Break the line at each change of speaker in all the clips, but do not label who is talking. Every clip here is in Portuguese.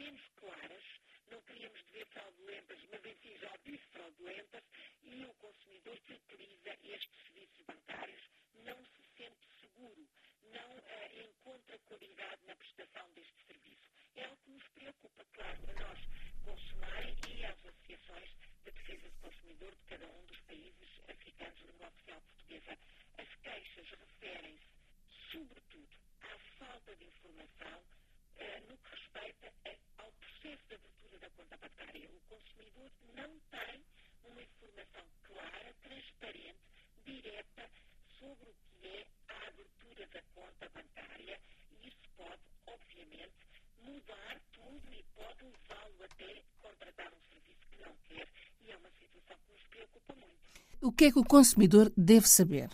menos claras, não queríamos dever fraudulentas até contratar um serviço que não quer. E é uma situação que nos preocupa muito.
O que é que o consumidor deve saber?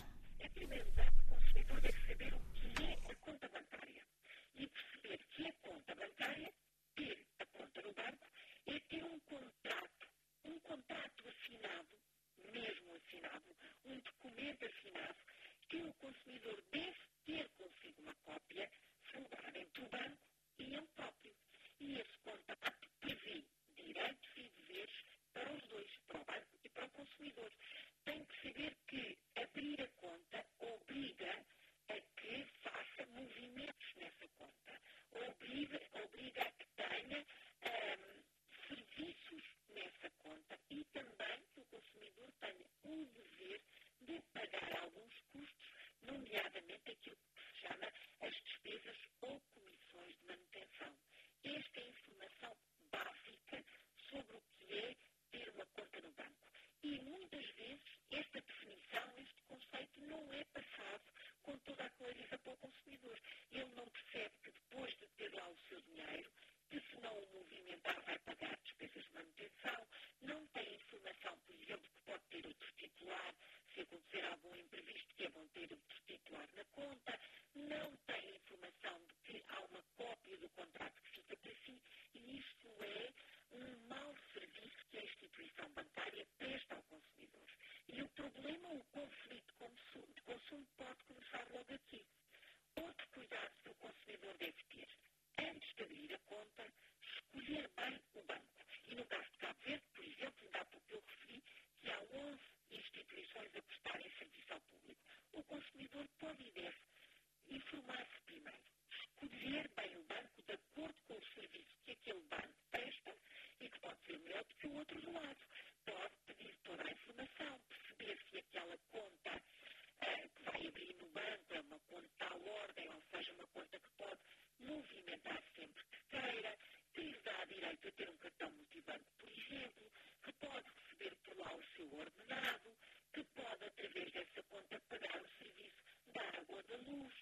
ter um cartão multibanco,
por exemplo, que pode receber por lá o seu ordenado, que pode, através dessa conta,
pagar o serviço da água, da luz,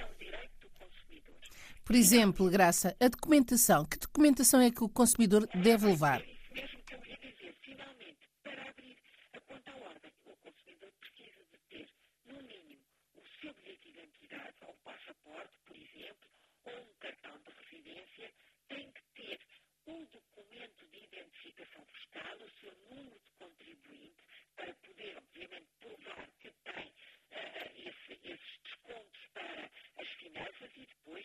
é um direito do consumidor. Por exemplo, Graça, a documentação. Que documentação é que o consumidor deve
levar? y después